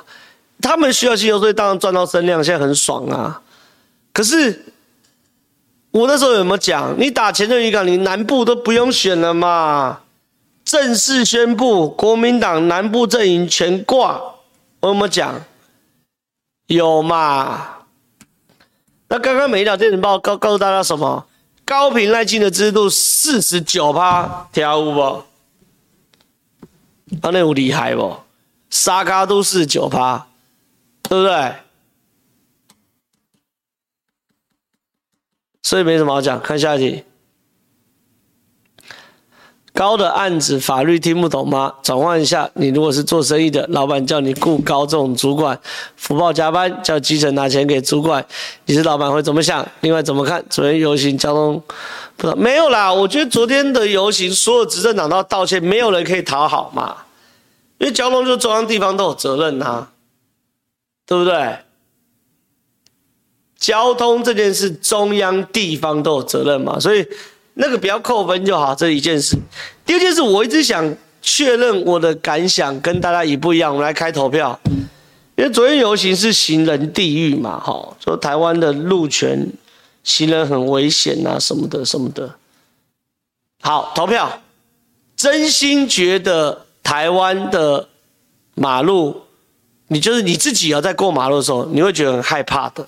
他们徐巧芯游说会当然赚到声量，现在很爽啊，可是我那时候有没有讲？你打前镇渔港，你南部都不用选了嘛？正式宣布国民党南部阵营全挂，我有没有讲？有嘛？那刚刚每一条电子报告告诉大家什么？高屏赖清的支度四十九趴，跳舞不？啊，那有厉害不？沙卡都四十九趴，对不对？所以没什么好讲，看下一题。高的案子法律听不懂吗？转换一下，你如果是做生意的，老板叫你雇高这种主管，福报加班，叫基层拿钱给主管，你是老板会怎么想？另外怎么看？昨天游行交通，不知道没有啦。我觉得昨天的游行，所有执政党都要道歉，没有人可以讨好嘛。因为交通就中央地方都有责任呐、啊，对不对？交通这件事，中央地方都有责任嘛，所以。那个不要扣分就好，这一件事。第二件事，我一直想确认我的感想跟大家一不一样。我们来开投票，因为昨天游行是行人地狱嘛，哈，说台湾的路权，行人很危险啊，什么的什么的。好，投票，真心觉得台湾的马路，你就是你自己要在过马路的时候，你会觉得很害怕的。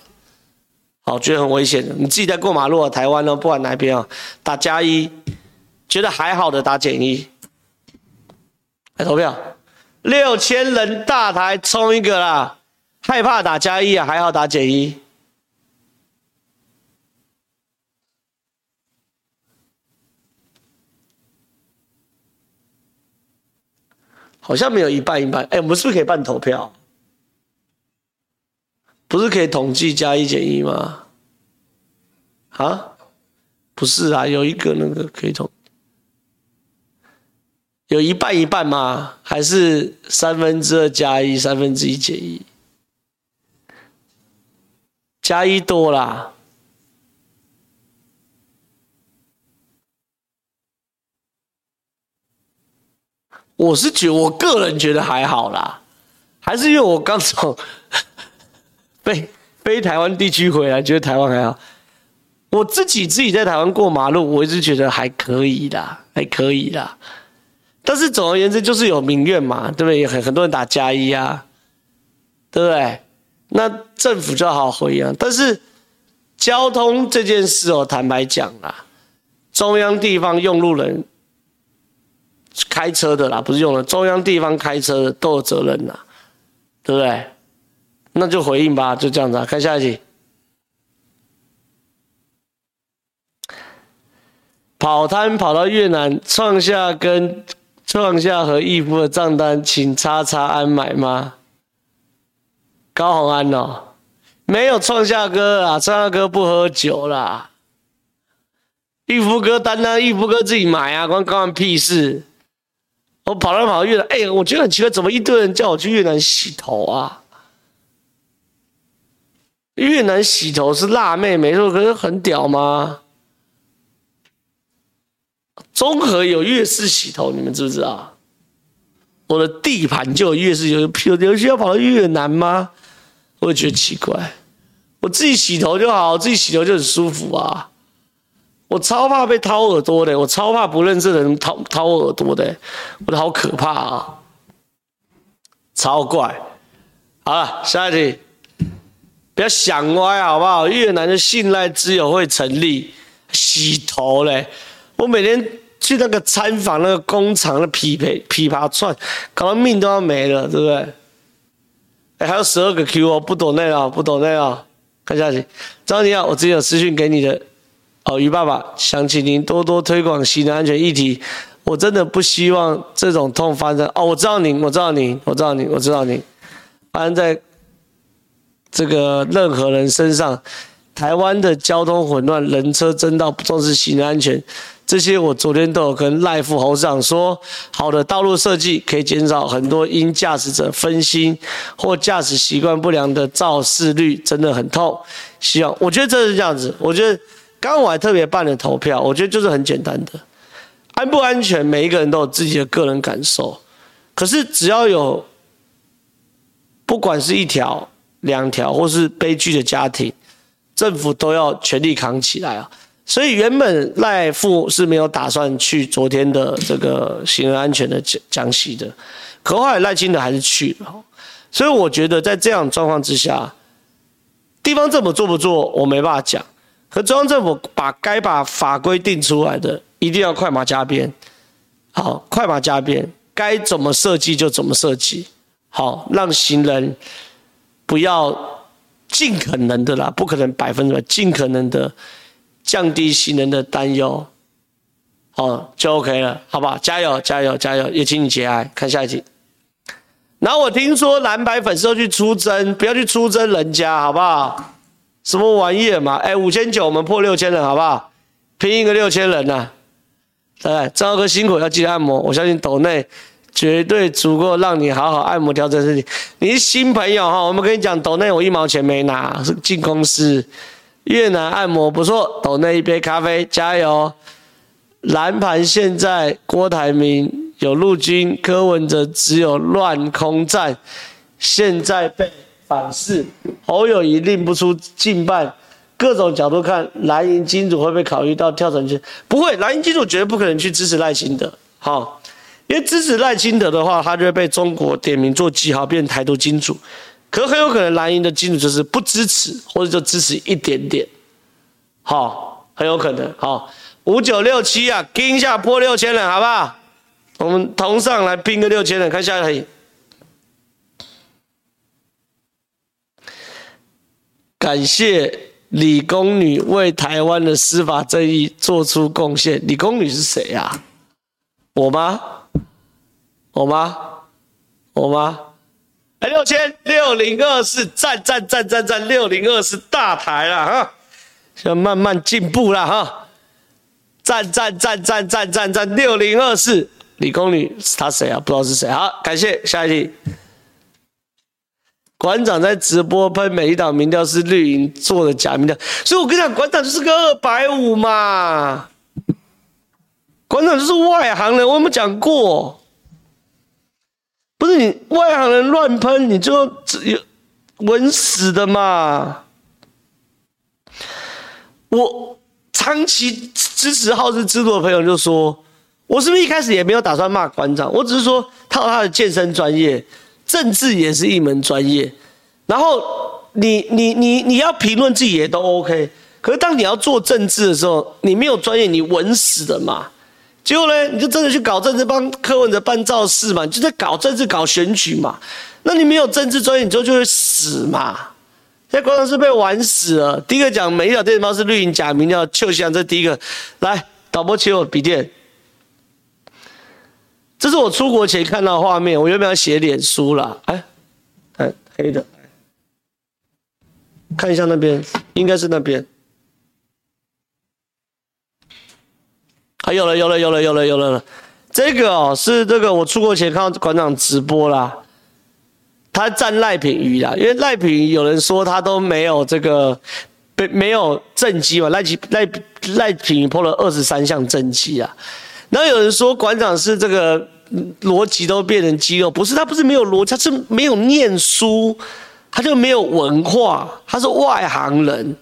好，觉得很危险。你自己在过马路啊，台湾呢，不管哪边啊，打加一，觉得还好的打减一，来投票，六千人大台冲一个啦，害怕打加一啊，还好打减一，好像没有一半一半，哎，我们是不是可以办投票？不是可以统计加一减一吗？啊，不是啊，有一个那个可以统，有一半一半吗？还是三分之二加一，三分之一减一？加一多啦。我是觉得，我个人觉得还好啦，还是因为我刚从。飞飞台湾地区回来，觉得台湾还好。我自己自己在台湾过马路，我一直觉得还可以啦，还可以啦。但是总而言之，就是有民怨嘛，对不对？很很多人打加一啊，对不对？那政府就好回应。但是交通这件事哦，坦白讲啦，中央地方用路人开车的啦，不是用的，中央地方开车的都有责任啦，对不对？那就回应吧，就这样子。看下一题，跑摊跑到越南，创下跟创下和义夫的账单，请叉叉安买吗？高宏安哦，没有创下哥啊，创下哥不喝酒啦。义夫哥单单义夫哥自己买啊，关高虹屁事。我跑来跑到越南，哎、欸，我觉得很奇怪，怎么一堆人叫我去越南洗头啊？越南洗头是辣妹，没错，可是很屌吗？中和有越式洗头，你们知不知道？我的地盘就有越式，有有需要跑到越南吗？我也觉得奇怪。我自己洗头就好，我自己洗头就很舒服啊。我超怕被掏耳朵的，我超怕不认识的人掏掏耳朵的，我的好可怕啊！超怪。好了，下一题。不要想歪好不好？越南的信赖之友会成立，洗头嘞！我每天去那个参访那个工厂的匹配琵琶串，搞到命都要没了，对不对？哎，还有十二个 Q 哦，不懂那个，不懂那个，看下去。张你好，我之前有私讯给你的哦，于爸爸，想请您多多推广新的安全议题。我真的不希望这种痛发生哦，我知道您，我知道您，我知道您，我知道您，发生在。这个任何人身上，台湾的交通混乱，人车争道，不重视行人安全，这些我昨天都有跟赖副侯市长说，好的道路设计可以减少很多因驾驶者分心或驾驶习惯不良的肇事率，真的很痛。希望我觉得这是这样子，我觉得刚刚我还特别办了投票，我觉得就是很简单的，安不安全，每一个人都有自己的个人感受，可是只要有，不管是一条。两条或是悲剧的家庭，政府都要全力扛起来啊！所以原本赖副是没有打算去昨天的这个行人安全的讲讲习的，可后来赖清德还是去了。所以我觉得在这样状况之下，地方政府做不做我没办法讲，可中央政府把该把法规定出来的一定要快马加鞭，好，快马加鞭，该怎么设计就怎么设计，好，让行人不要。尽可能的啦，不可能百分之百，尽可能的降低行人的担忧，好，就 OK 了，好不好？加油，加油，加油！也请你节哀。看下一集。然后我听说蓝白粉丝都去出征，不要去出征人家，好不好？什么玩意儿嘛？哎，五千九，我们破六千人，好不好？拼一个六千人呐、啊！来，张哥辛苦，要记得按摩，我相信抖内。绝对足够让你好好按摩调整身体。你是新朋友哈，我们跟你讲，斗内我一毛钱没拿，是进公司。越南按摩不错，斗内一杯咖啡，加油。蓝盘现在郭台铭有陆军，柯文哲只有乱空战，现在被反噬，侯友宜令不出近半，各种角度看，蓝营金主会不会考虑到跳转去？不会，蓝营金主绝对不可能去支持赖清德。好。因为支持赖清德的话，他就会被中国点名做记号，变成台独金主。可很有可能蓝营的金主就是不支持，或者就支持一点点。好，很有可能。好，五九六七啊，盯一下破六千人，好不好？我们同上来拼个六千人，看下一。感谢李宫女为台湾的司法正义做出贡献。李宫女是谁呀、我吗？好吗？好吗？哎，六千六零二四，赞赞赞赞赞，六零二四大台了哈，要慢慢进步了哈，赞赞赞赞赞赞赞，六零二四，理工女他谁啊？不知道是谁。好，感谢下一题。馆长在直播喷美丽岛民调是绿营做的假民调，所以我跟你讲，馆长就是个二百五嘛，馆长就是外行人，我有没有讲过？不是你外行人乱喷，你就只有稳死的嘛！我长期支持好事制度的朋友就说，我是不是一开始也没有打算骂馆长？我只是说他他的健身专业，政治也是一门专业。然后你你你你要评论自己也都 OK，可是当你要做政治的时候，你没有专业，你稳死的嘛！结果呢，你就真的去搞政治，帮柯文哲办造势嘛？你就在搞政治、搞选举嘛？那你没有政治专业，你之后就会死嘛？在馆长是被玩死了。第一个讲美丽岛电子报是绿营假民调，邱祥这第一个。来，导播切我笔电，这是我出国前看到的画面。我原本要写脸书啦，哎，看黑的，看一下那边，应该是那边。有了，有了，有了，有了，有了了。这个哦，是这个我出国前看到馆长直播啦，他赞赖品妤啦，因为赖品妤有人说他都没有这个，没没有政绩嘛，赖品赖赖品妤 PO 了二十三项政绩啊。然后有人说馆长是这个逻辑都变成肌肉，不是，他不是没有逻辑，他是没有念书，他就没有文化，他是外行人，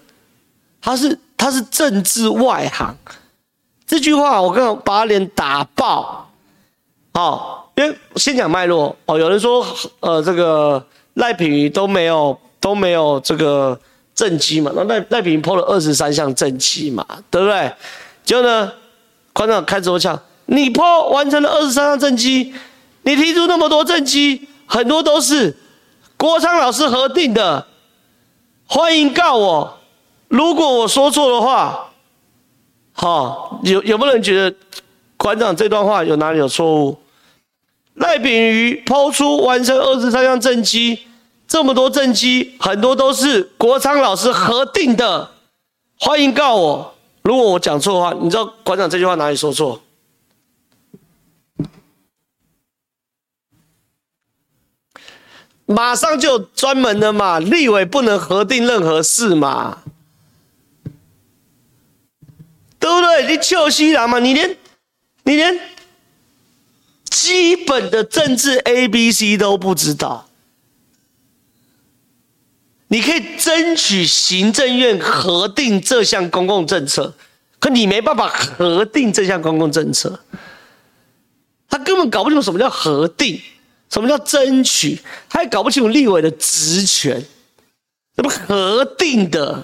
他是他是政治外行。这句话我刚刚把脸打爆，好，因为先讲脉络哦。有人说，呃，这个赖品妤都没有都没有这个政绩嘛，那赖赖品妤 PO 了二十三项政绩嘛，对不对？结果呢，馆长开直播讲，你破完成了二十三项政绩，你提出那么多政绩，很多都是郭昌老师核定的，欢迎告我，如果我说错的话。好，有有没有人觉得馆长这段话有哪里有错误？赖炳瑜抛出完成二十三项政绩，这么多政绩，很多都是国昌老师核定的。欢迎告我，如果我讲错的话，你知道馆长这句话哪里说错？马上就专门的嘛，立委不能核定任何事嘛。对不对？你臭西郎嘛？你连你连基本的政治 A B C 都不知道，你可以争取行政院核定这项公共政策，可你没办法核定这项公共政策，他根本搞不清楚什么叫核定，什么叫争取，他也搞不清楚立委的职权，怎么核定的，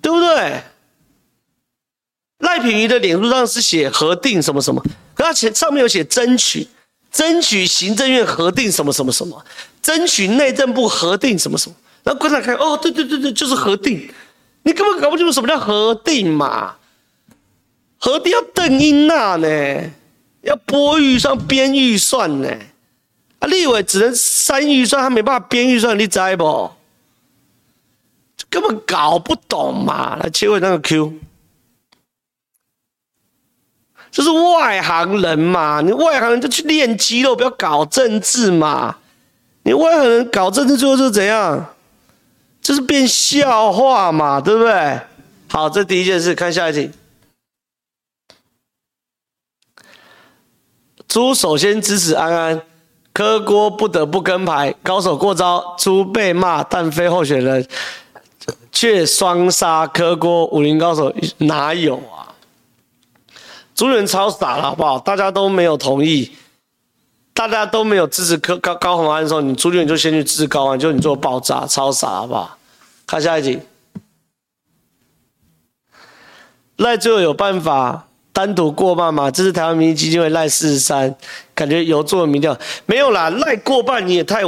对不对？赖品妤的脸书上是写核定什么什么，可他前上面有写争取，争取行政院核定什么什么什么，争取内政部核定什么什么，然后观察看，哦，对对对对，就是核定，你根本搞不清楚什么叫核定嘛。核定要邓英娜呢，要拨预算编预算呢，啊，立委只能删预算，他没办法编预算，你知不？根本搞不懂嘛！来切回那个 Q，就是外行人嘛，你外行人就去练肌肉，不要搞政治嘛。你外行人搞政治最后是怎样？就是变笑话嘛，对不对？好，这第一件事，看下一题。猪首先支持安安，柯锅不得不跟牌，高手过招，猪被骂但非候选人，却双杀柯锅，武林高手哪有啊？朱元超傻了，好不好？大家都没有同意，大家都没有支持柯高高虹安的时候，你朱立伦就先去支持高安，就你做爆炸，超傻，好不好？看下一题，赖最后有办法。单独过半吗？这是台湾民意基金会赖四十三，感觉有做民调没有啦？赖过半你也太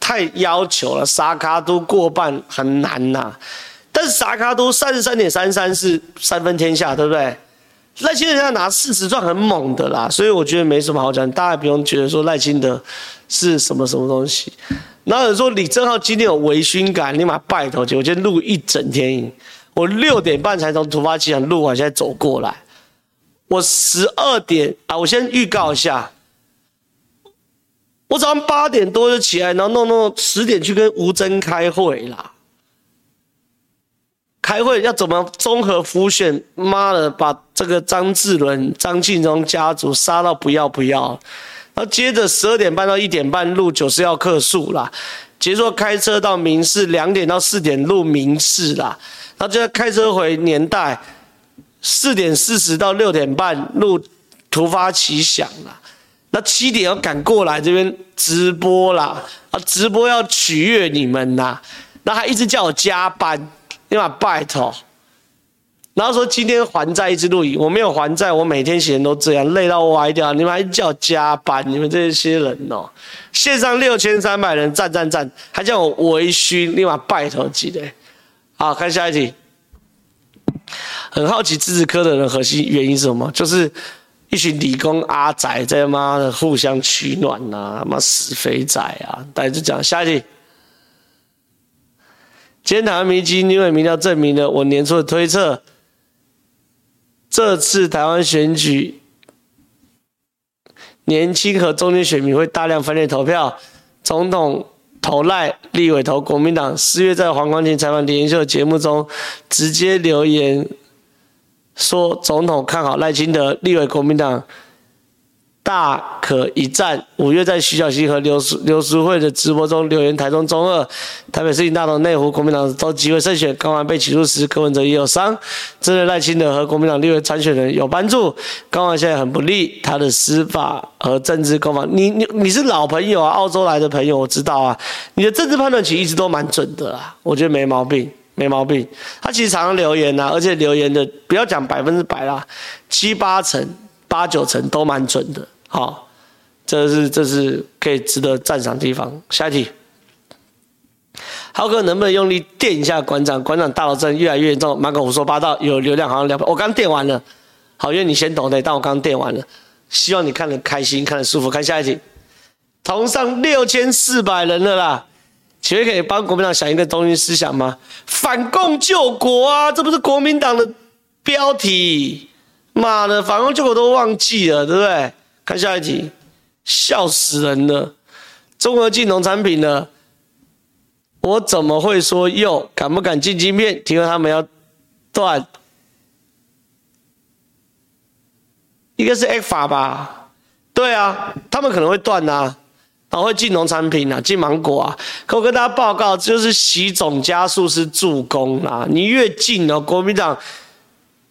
太要求了，沙卡都过半很难呐、但是沙卡都三十三点三三是三分天下，对不对？赖清德现在拿四十赚很猛的啦，所以我觉得没什么好讲，大家不用觉得说赖清德是什么什么东西。然后有人说李正浩今天有微醺感，立马拜托去，我今天录一整天影，我六点半才从突发奇想录完，现在走过来。我十二点啊，我先预告一下，我早上八点多就起来，然后弄弄十点去跟吴征开会啦。开会要怎么综合辅选？妈的，把这个张志伦、张庆忠家族杀到不要不要。然后接着十二点半到一点半录九十要客诉啦，结束开车到民视，两点到四点录民视啦，然后就要开车回年代。四点四十到六点半录突发奇想啦，那七点要赶过来这边直播啦，啊，直播要取悦你们呐，那还一直叫我加班，你把拜托，然后说今天还债一直录影，我没有还债，我每天写人都这样累到歪掉，你们还叫加班，你们这些人哦，线上六千三百人赞赞赞，还叫我微醺，你把拜托记得，好，看下一题。很好奇支持柯的人核心原因是什么？就是一群理工阿宅在妈的互相取暖呐、啊，妈死肥仔啊！大家就讲下一题。今天台湾民基金会民调证明了我年初的推测，这次台湾选举，年轻和中年选民会大量分裂投票，总统投赖，立委投国民党。四月在黄光芹采访连秀节目中，直接留言。说总统看好赖清德，立委国民党大可一战。五月在徐小溪和刘刘淑慧的直播中留言：台中中二、台北市立大同、内湖国民党都极为胜选。高安被起诉时，柯文哲也有伤，这对赖清德和国民党立委参选人有帮助。高安现在很不利，他的司法和政治攻防。你你你是老朋友啊，澳洲来的朋友，我知道啊，你的政治判断其实一直都蛮准的啊，我觉得没毛病。没毛病，他其实常常留言呐、啊，而且留言的不要讲百分之百啦，七八成、八九成都蛮准的。好，这是这是可以值得赞赏的地方。下一题，浩哥能不能用力电一下馆长？馆长大脑真的越来越严重，满口胡说八道，有流量好像两百。我刚电完了，好，因为你先懂的，但我刚电完了，希望你看得开心，看得舒服。看下一题，同上六千四百人了啦。请问可以帮国民党想一个中心思想吗？反共救国啊，这不是国民党的标题？妈的，反共救国都忘记了，对不对？看下一题，笑死人了。中国进农产品呢，我怎么会说又敢不敢进晶片？听说他们要断，应该是 F 法吧？对啊，他们可能会断啊。然后会进农产品啊，进芒果啊。可我跟大家报告，就是习总加速是助攻啊。你越进哦，国民党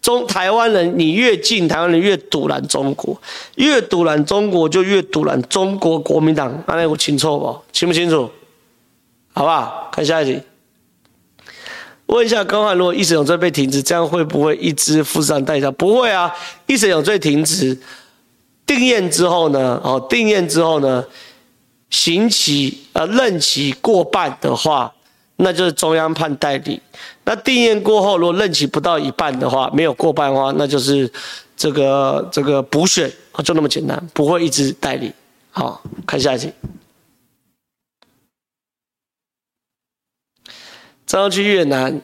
中台湾人，你越近，台湾人越赌烂中国，越赌烂中国就越赌烂中国国民党。安内我清楚不？清不清楚？好不好？看下一题。问一下高翰，如果一审有罪被停职，这样会不会一直负上代价？不会啊，一审有罪停职，定验之后呢？哦，定验之后呢？刑期呃任期过半的话，那就是中央判代理。那定验过后，如果任期不到一半的话，没有过半的话，那就是这个这个补选，就那么简单，不会一直代理。好，看下一题。正要去越南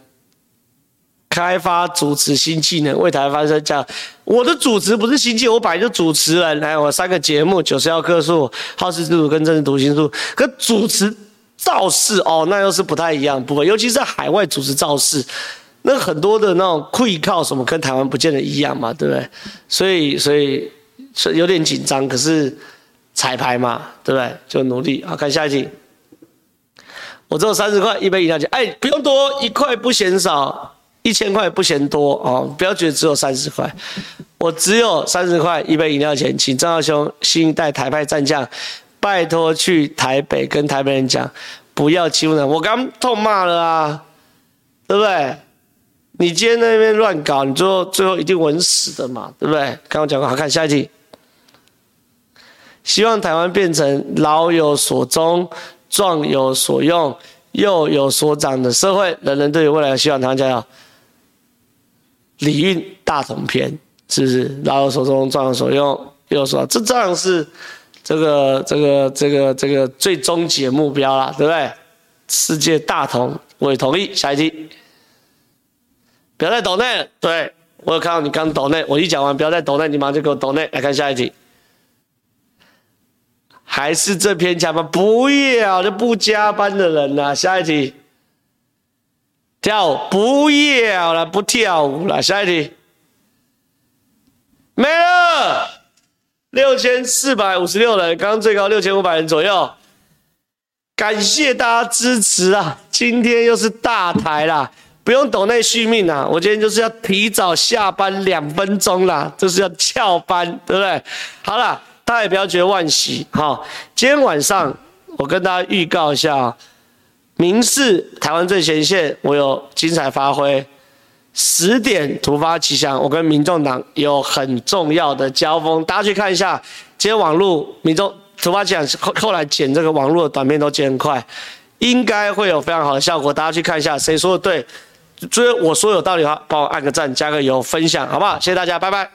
开发主持新技能，为台湾发声。讲我的主持不是新技，我本来就主持人。来，我三个节目：九十要客诉、好事之徒跟政治读心术。可主持。造势哦，那又是不太一样，不会，尤其是海外主持造势，那很多的那种会靠什么，跟台湾不见得一样嘛，对不对？所以，所以是有点紧张，可是彩排嘛，对不对？就努力啊，看下一题。我只有三十块一杯饮料钱，哎，不用多，一块不嫌少，一千块不嫌多哦，不要觉得只有三十块，我只有三十块一杯饮料钱，请张耀兄新一代台派战将。拜托去台北跟台北人讲，不要欺负人。我刚痛骂了啊，对不对？你今天那边乱搞，你最后最后一定稳死的嘛，对不对？刚刚讲过，好，看下一题。希望台湾变成老有所终、壮有所用、幼有所长的社会，人人都有未来的希望。台湾加油！礼运大同篇是不是？老有所终、壮有所用、幼有所长，这这样是。这个这个这个这个最终极目标了，对不对？世界大同，我也同意。下一题，不要再抖内，对，我有看到你刚抖内，我一讲完不要再抖内，你马上就给我抖内。来看下一题，还是这篇加班？不要就不加班的人呐。下一题，跳舞不要了，不跳舞了。下一题，没了。六千四百五十六人，刚刚最高六千五百人左右，感谢大家支持啊！今天又是大台啦，不用抖内续命啦，我今天就是要提早下班两分钟啦，就是要翘班，对不对？好了，大家也不要觉得惋惜，好，今天晚上我跟大家预告一下，明视台湾最前线，我有精彩发挥。十点突发奇想，我跟民众党有很重要的交锋，大家去看一下。今天网络民众突发奇想后后来剪这个网络的短片都剪很快，应该会有非常好的效果。大家去看一下，谁说的对？所以我说有道理的话，帮我按个赞，加个油，分享好不好？谢谢大家，拜拜。